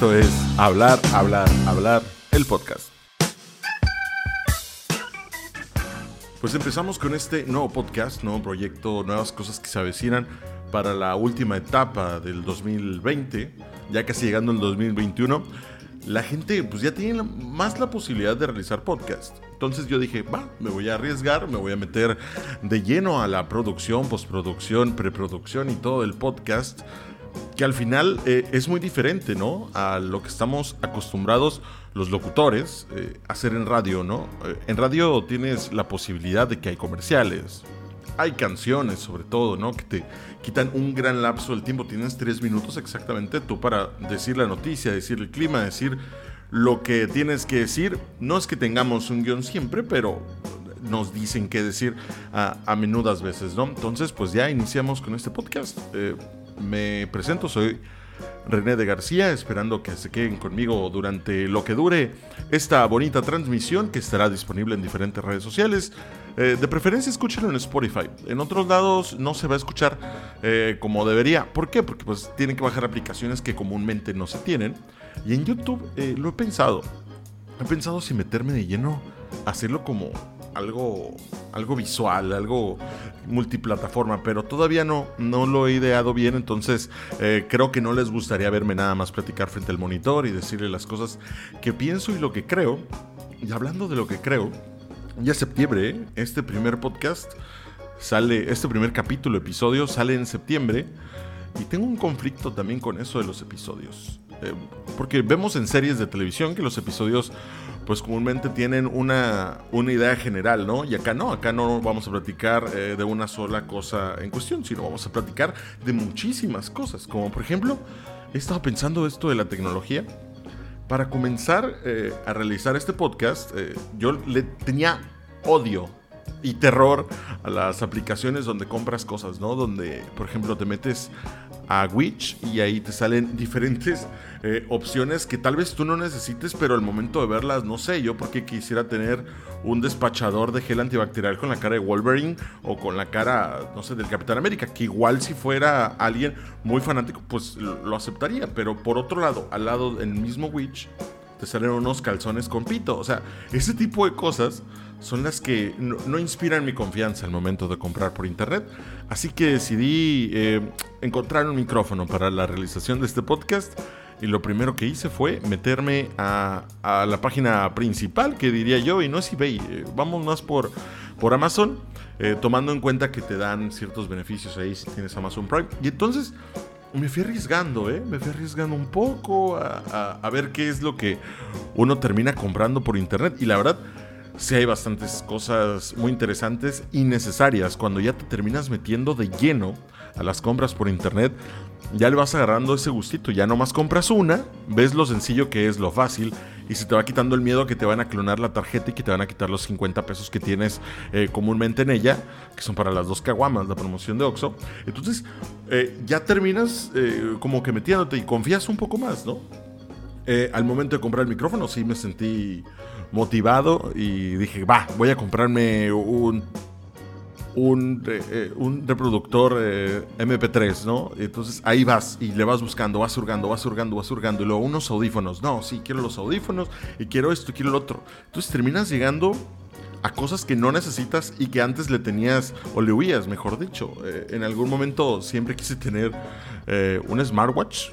Esto es Hablar, Hablar, Hablar, el podcast. Pues empezamos con este nuevo podcast, nuevo proyecto, nuevas cosas que se avecinan para la última etapa del 2020, ya casi llegando el 2021. La gente pues ya tiene más la posibilidad de realizar podcast. Entonces yo dije, va, me voy a arriesgar, me voy a meter de lleno a la producción, postproducción, preproducción y todo el podcast que al final eh, es muy diferente, ¿no? A lo que estamos acostumbrados los locutores eh, a hacer en radio, ¿no? Eh, en radio tienes la posibilidad de que hay comerciales, hay canciones sobre todo, ¿no? Que te quitan un gran lapso del tiempo. Tienes tres minutos exactamente tú para decir la noticia, decir el clima, decir lo que tienes que decir. No es que tengamos un guion siempre, pero nos dicen qué decir a, a menudas veces, ¿no? Entonces, pues ya iniciamos con este podcast me presento, soy René de García, esperando que se queden conmigo durante lo que dure esta bonita transmisión que estará disponible en diferentes redes sociales. Eh, de preferencia escúchenlo en Spotify. En otros lados no se va a escuchar eh, como debería. ¿Por qué? Porque pues tienen que bajar aplicaciones que comúnmente no se tienen. Y en YouTube eh, lo he pensado. He pensado si meterme de lleno, hacerlo como algo, algo visual, algo multiplataforma, pero todavía no, no lo he ideado bien, entonces eh, creo que no les gustaría verme nada más platicar frente al monitor y decirle las cosas que pienso y lo que creo. Y hablando de lo que creo, ya septiembre, este primer podcast sale, este primer capítulo, episodio, sale en septiembre. Y tengo un conflicto también con eso de los episodios. Eh, porque vemos en series de televisión que los episodios pues comúnmente tienen una, una idea general, ¿no? Y acá no, acá no vamos a platicar eh, de una sola cosa en cuestión, sino vamos a platicar de muchísimas cosas, como por ejemplo, he estado pensando esto de la tecnología. Para comenzar eh, a realizar este podcast, eh, yo le tenía odio y terror a las aplicaciones donde compras cosas, ¿no? Donde, por ejemplo, te metes a Witch y ahí te salen diferentes eh, opciones que tal vez tú no necesites, pero al momento de verlas, no sé, yo porque quisiera tener un despachador de gel antibacterial con la cara de Wolverine o con la cara, no sé, del Capitán América, que igual si fuera alguien muy fanático, pues lo aceptaría, pero por otro lado, al lado del mismo Witch, te salen unos calzones con pito, o sea, ese tipo de cosas son las que no, inspiran mi confianza al momento de comprar por internet. Así que decidí eh, encontrar un micrófono para la realización de este podcast. Y lo primero que hice fue meterme a, la página principal, que diría yo, y no es eBay, eh, vamos más por, por Amazon, eh, tomando en cuenta que te dan ciertos beneficios ahí si tienes Amazon Prime. Y entonces me fui arriesgando, ¿eh? Me fui arriesgando un poco a, a ver qué es lo que uno termina comprando por internet. Y la verdad, sí hay bastantes cosas muy interesantes y necesarias. Cuando ya te terminas metiendo de lleno a las compras por internet, ya le vas agarrando ese gustito. Ya nomás compras una, ves lo sencillo que es, lo fácil, y se te va quitando el miedo que te van a clonar la tarjeta y que te van a quitar los 50 pesos que tienes eh, comúnmente en ella, que son para las dos caguamas, la promoción de Oxxo. Entonces, eh, ya terminas eh, como que metiéndote y confías un poco más, ¿no? al momento de comprar el micrófono, sí me sentí motivado y dije, va, voy a comprarme un un, eh, un reproductor eh, MP3, ¿no? Entonces ahí vas y le vas buscando, vas hurgando, vas hurgando, vas hurgando. Y luego unos audífonos. No, sí, quiero los audífonos y quiero esto, quiero lo otro. Entonces terminas llegando a cosas que no necesitas y que antes le tenías o le huías, mejor dicho. Eh, en algún momento siempre quise tener un smartwatch.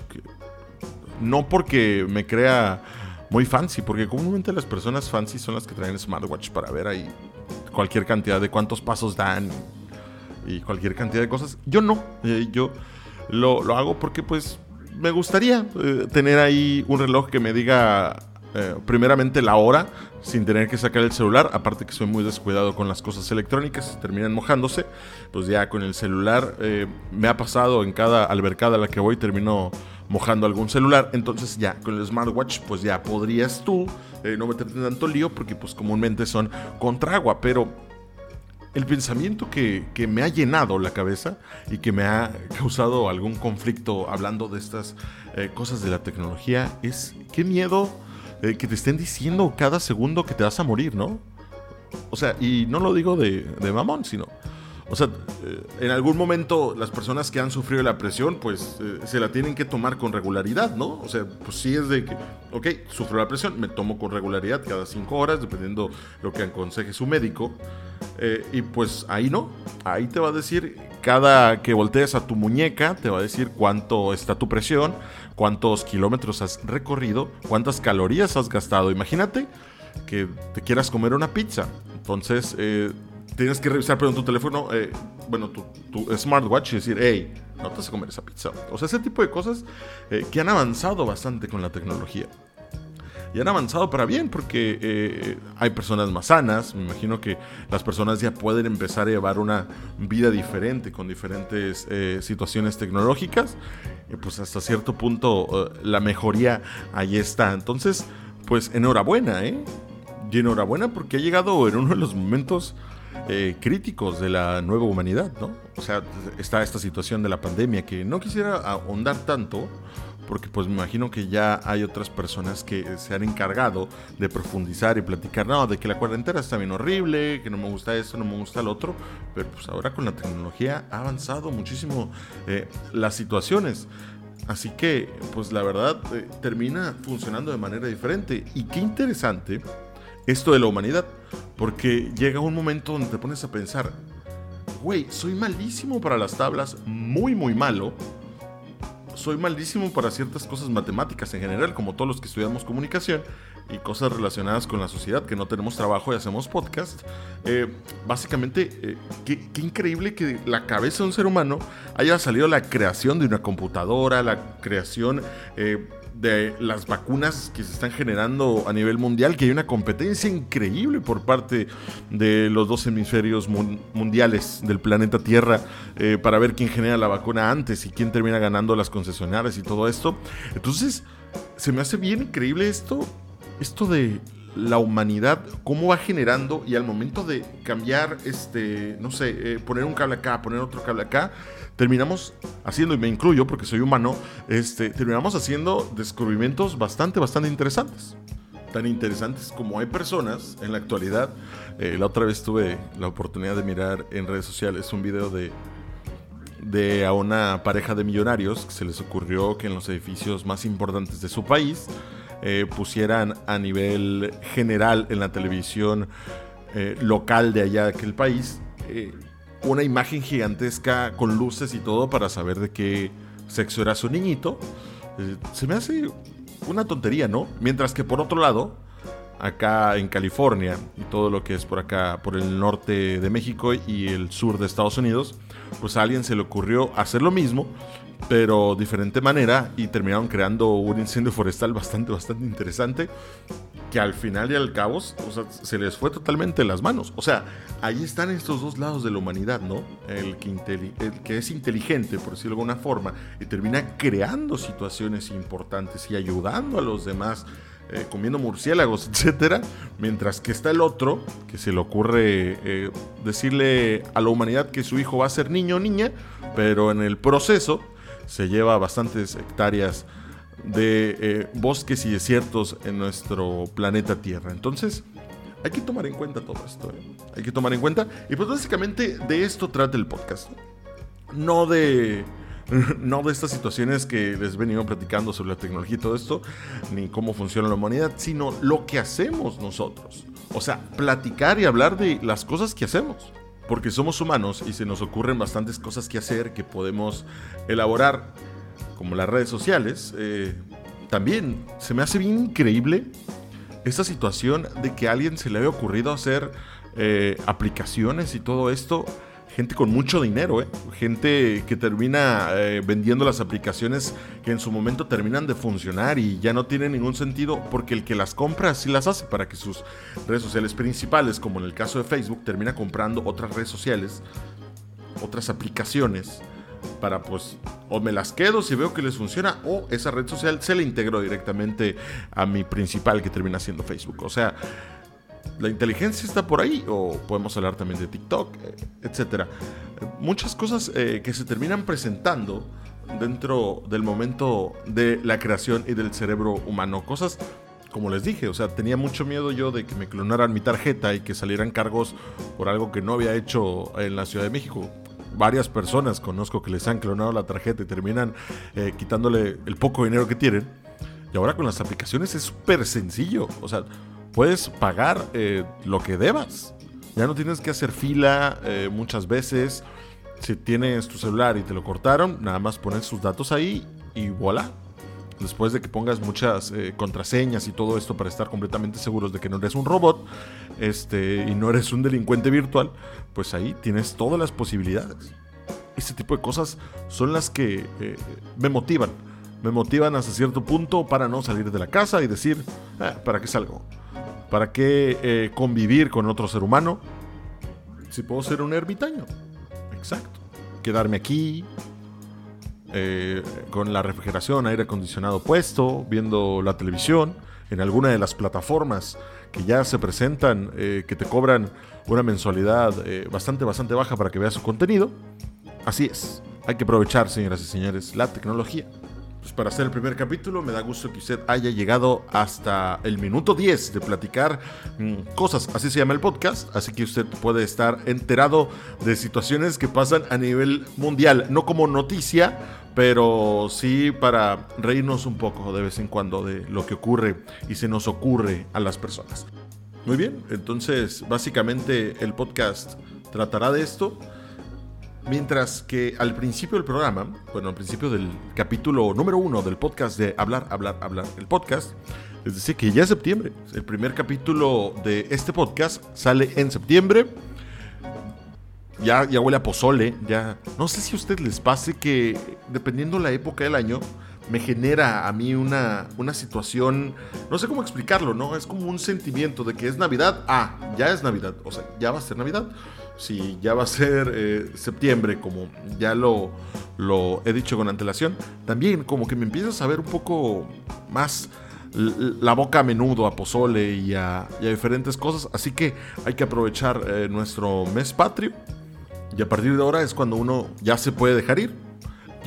no porque me crea muy fancy, porque comúnmente las personas fancy son las que traen smartwatch para ver ahí cualquier cantidad de cuántos pasos dan y cualquier cantidad de cosas. Yo no, eh, yo lo, hago porque pues me gustaría eh, tener ahí un reloj que me diga eh, primeramente la hora sin tener que sacar el celular, aparte que soy muy descuidado con las cosas electrónicas, terminan mojándose, pues ya con el celular me ha pasado en cada albercada a la que voy termino mojando algún celular. Entonces ya con el smartwatch pues ya podrías tú eh, no meterte en tanto lío porque pues comúnmente son contra agua. Pero el pensamiento que, me ha llenado la cabeza y que me ha causado algún conflicto hablando de estas eh, cosas de la tecnología es qué miedo eh, que te estén diciendo cada segundo que te vas a morir, ¿no? O sea, y no lo digo de, de mamón, sino O sea, eh, en algún momento las personas que han sufrido la presión, pues eh, se la tienen que tomar con regularidad, ¿no? O sea, pues sí es de que, ok, sufro la presión, me tomo con regularidad cada cinco horas, dependiendo lo que aconseje su médico. Eh, y pues ahí no, ahí te va a decir, cada que voltees a tu muñeca, te va a decir cuánto está tu presión, cuántos kilómetros has recorrido, cuántas calorías has gastado. Imagínate que te quieras comer una pizza. Entonces, tienes que revisar en tu teléfono, eh, bueno, tu, smartwatch y decir, hey, no te vas a comer esa pizza. O sea, ese tipo de cosas eh, que han avanzado bastante con la tecnología. Y han avanzado para bien porque eh, hay personas más sanas. Me imagino que las personas ya pueden empezar a llevar una vida diferente con diferentes situaciones tecnológicas. Y pues hasta cierto punto la mejoría ahí está. Entonces, pues enhorabuena, ¿eh? Y enhorabuena porque ha llegado en uno de los momentos eh, críticos de la nueva humanidad, ¿no? O sea, está esta situación de la pandemia que no quisiera ahondar tanto, porque pues me imagino que ya hay otras personas que se han encargado de profundizar y platicar, no, de que la cuarentena está bien horrible, que no me gusta esto, no me gusta lo otro, pero pues ahora con la tecnología ha avanzado muchísimo eh, las situaciones. Así que, pues la verdad, eh, termina funcionando de manera diferente. Y qué interesante esto de la humanidad. Porque llega un momento donde te pones a pensar, güey, soy malísimo para las tablas, muy, muy malo. Soy malísimo para ciertas cosas matemáticas en general, como todos los que estudiamos comunicación y cosas relacionadas con la sociedad, que no tenemos trabajo y hacemos podcast. Eh, básicamente, eh, qué, increíble que la cabeza de un ser humano haya salido la creación de una computadora, la creación eh, de las vacunas que se están generando a nivel mundial, que hay una competencia increíble por parte de los dos hemisferios mundiales del planeta Tierra eh, para ver quién genera la vacuna antes y quién termina ganando las concesionarias y todo esto. Entonces, se me hace bien increíble esto, esto de la humanidad, cómo va generando y al momento de cambiar, este, no sé, eh, poner un cable acá, poner otro cable acá, terminamos haciendo, y me incluyo porque soy humano, este, terminamos haciendo descubrimientos bastante, bastante interesantes. Tan interesantes como hay personas en la actualidad. Eh, la otra vez tuve la oportunidad de mirar en redes sociales un video de, de a una pareja de millonarios que se les ocurrió que en los edificios más importantes de su país eh, pusieran a nivel general en la televisión eh, local de allá de aquel país una imagen gigantesca con luces y todo para saber de qué sexo era su niñito. Eh, se me hace una tontería, ¿no? Mientras que por otro lado, acá en California y todo lo que es por acá, por el norte de México y el sur de Estados Unidos, pues a alguien se le ocurrió hacer lo mismo, pero diferente manera y terminaron creando un incendio forestal bastante, bastante interesante que al final y al cabo se les fue totalmente las manos. O sea, ahí están estos dos lados de la humanidad, ¿no? El que, el que es inteligente, por decirlo de alguna forma, y termina creando situaciones importantes y ayudando a los demás. Eh, comiendo murciélagos, etcétera, mientras que está el otro que se le ocurre eh, decirle a la humanidad que su hijo va a ser niño o niña, pero en el proceso se lleva bastantes hectáreas de eh, bosques y desiertos en nuestro planeta Tierra. Entonces, hay que tomar en cuenta todo esto. ¿eh? Hay que tomar en cuenta. Y pues básicamente de esto trata el podcast. No de. No de estas situaciones que les he venido platicando sobre la tecnología y todo esto, ni cómo funciona la humanidad, sino lo que hacemos nosotros. O sea, platicar y hablar de las cosas que hacemos porque somos humanos y se nos ocurren bastantes cosas que hacer que podemos elaborar, como las redes sociales. Eh, también se me hace bien increíble esta situación de que a alguien se le haya ocurrido hacer eh, aplicaciones y todo esto gente con mucho dinero, ¿eh? gente que termina eh, vendiendo las aplicaciones que en su momento terminan de funcionar y ya no tienen ningún sentido porque el que las compra sí las hace para que sus redes sociales principales, como en el caso de Facebook, termina comprando otras redes sociales, otras aplicaciones para pues o me las quedo si veo que les funciona o esa red social se le integro directamente a mi principal que termina siendo Facebook. O sea, la inteligencia está por ahí, o podemos hablar también de TikTok, eh, etcétera. Muchas cosas eh, que se terminan presentando dentro del momento de la creación y del cerebro humano. Cosas como les dije, o sea, tenía mucho miedo yo de que me clonaran mi tarjeta y que salieran cargos por algo que no había hecho en la Ciudad de México. Varias personas conozco que les han clonado la tarjeta y terminan eh, quitándole el poco dinero que tienen. Y ahora con las aplicaciones es súper sencillo. O sea, puedes pagar eh, lo que debas. Ya no tienes que hacer fila eh, muchas veces. Si tienes tu celular y te lo cortaron, nada más pones sus datos ahí y voilà después de que pongas muchas eh, contraseñas y todo esto para estar completamente seguros de que no eres un robot este, y no eres un delincuente virtual, pues ahí tienes todas las posibilidades. Este tipo de cosas son las que me motivan. Me motivan hasta cierto punto para no salir de la casa y decir, ah, ¿para qué salgo? ¿Para qué eh, convivir con otro ser humano? Si puedo ser un ermitaño. Exacto. Quedarme aquí, eh, con la refrigeración, aire acondicionado puesto, viendo la televisión, en alguna de las plataformas que ya se presentan, eh, que te cobran una mensualidad bastante, bastante baja para que veas su contenido. Así es, hay que aprovechar, señoras y señores, la tecnología. Pues para hacer el primer capítulo, me da gusto que usted haya llegado hasta el minuto 10 de platicar mm, cosas, así se llama el podcast, así que usted puede estar enterado de situaciones que pasan a nivel mundial, no como noticia, pero sí para reírnos un poco de vez en cuando de lo que ocurre y se nos ocurre a las personas. Muy bien, entonces básicamente el podcast tratará de esto. Mientras que al principio del programa, bueno, al principio del capítulo número uno del podcast de Hablar, Hablar, Hablar, el podcast, les decía que ya es septiembre. El primer capítulo de este podcast sale en septiembre. Ya, ya huele a pozole, ya. No sé si a ustedes les pase que, dependiendo la época del año, me genera a mí una, una situación, no sé cómo explicarlo, ¿no? Es como un sentimiento de que es Navidad, ah, ya es Navidad, o sea, ya va a ser Navidad si ya va a ser eh, septiembre, como ya lo, he dicho con antelación, también como que me empieza a saber un poco más la boca a menudo a pozole y a, diferentes cosas. Así que hay que aprovechar eh, nuestro mes patrio. Y a partir de ahora es cuando uno ya se puede dejar ir.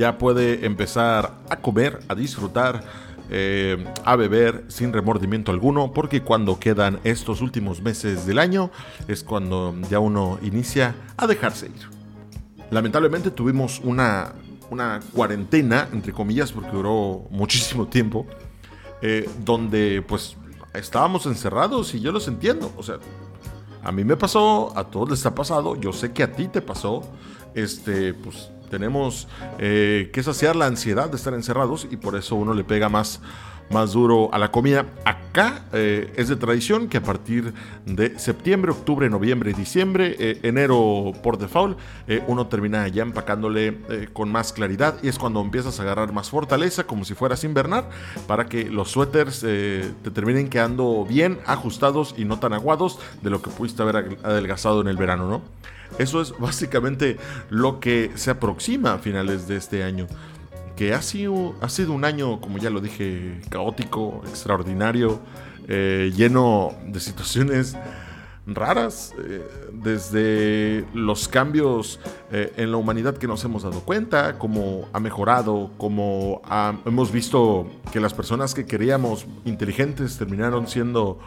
Ya puede empezar a comer, a disfrutar eh, a beber sin remordimiento alguno, porque cuando quedan estos últimos meses del año es cuando ya uno inicia a dejarse ir. Lamentablemente tuvimos una, una cuarentena, entre comillas, porque duró muchísimo tiempo, eh, donde pues estábamos encerrados y yo los entiendo, o sea, a mí me pasó, a todos les ha pasado, yo sé que a ti te pasó, este, pues tenemos eh, que saciar la ansiedad de estar encerrados y por eso uno le pega más, más duro a la comida. Acá eh, es de tradición que a partir de septiembre, octubre, noviembre diciembre, eh, enero por default, uno termina ya empacándole con más claridad y es cuando empiezas a agarrar más fortaleza, como si fueras invernar, para que los suéteres te terminen quedando bien ajustados y no tan aguados de lo que pudiste haber adelgazado en el verano, ¿no? Eso es básicamente lo que se aproxima a finales de este año. Que ha sido, ha sido un año, como ya lo dije, caótico, extraordinario, eh, lleno de situaciones raras, eh, desde los cambios eh, en la humanidad que nos hemos dado cuenta, cómo ha mejorado, cómo hemos visto que las personas que queríamos inteligentes terminaron siendo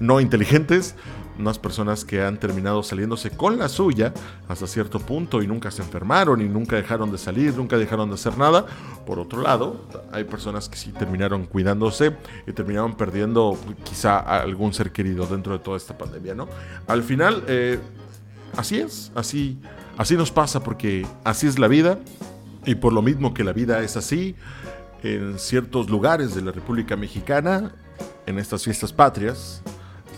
no inteligentes, unas personas que han terminado saliéndose con la suya hasta cierto punto y nunca se enfermaron y nunca dejaron de salir, nunca dejaron de hacer nada. Por otro lado, hay personas que sí terminaron cuidándose y terminaron perdiendo quizá algún ser querido dentro de toda esta pandemia, ¿no? Al final, eh, así es, así, así nos pasa porque así es la vida y por lo mismo que la vida es así, en ciertos lugares de la República Mexicana, en estas fiestas patrias,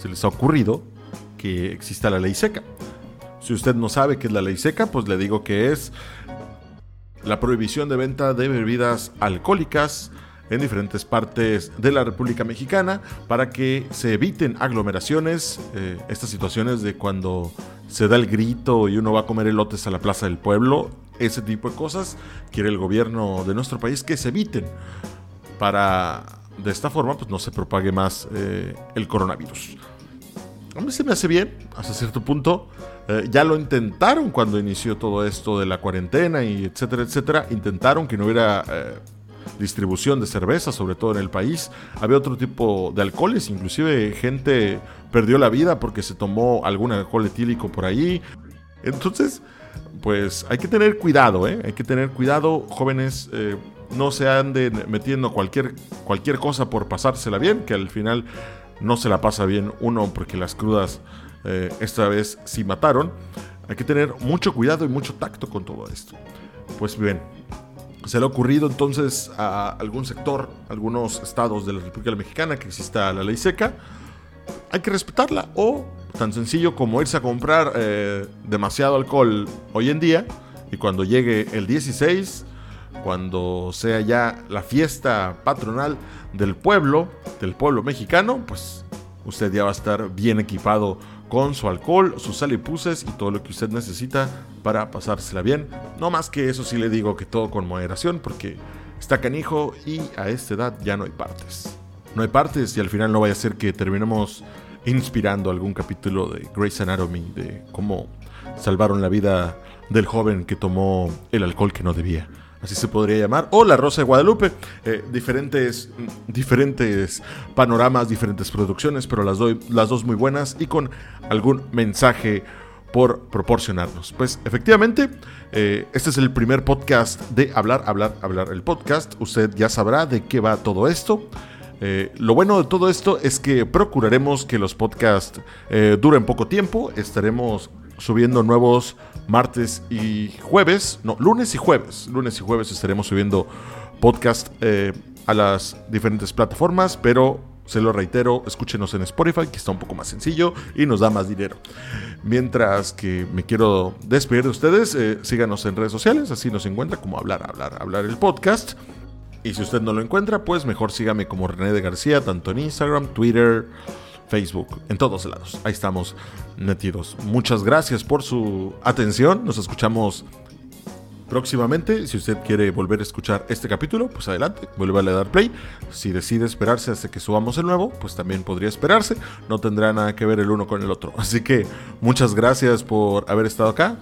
se les ha ocurrido que exista la ley seca. Si usted no sabe qué es la ley seca, pues le digo que es la prohibición de venta de bebidas alcohólicas en diferentes partes de la República Mexicana para que se eviten aglomeraciones, eh, estas situaciones de cuando se da el grito y uno va a comer elotes a la plaza del pueblo, ese tipo de cosas quiere el gobierno de nuestro país que se eviten para de esta forma pues no se propague más eh, el coronavirus a mí se me hace bien, hasta cierto punto. Eh, ya lo intentaron cuando inició todo esto de la cuarentena y etcétera, etcétera. Intentaron que no hubiera eh, distribución de cerveza, sobre todo en el país. Había otro tipo de alcoholes, inclusive gente perdió la vida porque se tomó algún alcohol etílico por ahí. Entonces, pues hay que tener cuidado, ¿eh? Hay que tener cuidado, jóvenes. Eh, no se anden metiendo cualquier, cualquier cosa por pasársela bien, que al final no se la pasa bien uno porque las crudas eh, esta vez sí mataron. Hay que tener mucho cuidado y mucho tacto con todo esto. Pues bien, se le ha ocurrido entonces a algún sector, algunos estados de la República Mexicana que exista la ley seca, hay que respetarla. O tan sencillo como irse a comprar eh, demasiado alcohol hoy en día y cuando llegue el 16 cuando sea ya la fiesta patronal del pueblo, del pueblo mexicano, pues usted ya va a estar bien equipado con su alcohol, sus salipuses y todo lo que usted necesita para pasársela bien. No más que eso sí le digo que todo con moderación porque está canijo y a esta edad ya no hay partes. No hay partes y al final no vaya a ser que terminemos inspirando algún capítulo de Grey's Anatomy de cómo salvaron la vida del joven que tomó el alcohol que no debía así se podría llamar, o La Rosa de Guadalupe. Eh, diferentes, diferentes panoramas, diferentes producciones, pero las, doy, las dos muy buenas y con algún mensaje por proporcionarnos. Pues efectivamente, eh, este es el primer podcast de Hablar, Hablar, Hablar el podcast. Usted ya sabrá de qué va todo esto. Eh, lo bueno de todo esto es que procuraremos que los podcasts duren poco tiempo. Estaremos subiendo nuevos martes y jueves, no, lunes y jueves. Lunes y jueves estaremos subiendo podcast eh, a las diferentes plataformas, pero se lo reitero, escúchenos en Spotify, que está un poco más sencillo y nos da más dinero. Mientras que me quiero despedir de ustedes, eh, síganos en redes sociales, así nos encuentra como hablar, hablar, hablar el podcast. Y si usted no lo encuentra, pues mejor sígame como René de García, tanto en Instagram, Twitter, Facebook, en todos lados. Ahí estamos metidos. Muchas gracias por su atención. Nos escuchamos próximamente. Si usted quiere volver a escuchar este capítulo, pues adelante, vuelve a dar play. Si decide esperarse hasta que subamos el nuevo, pues también podría esperarse. No tendrá nada que ver el uno con el otro. Así que muchas gracias por haber estado acá.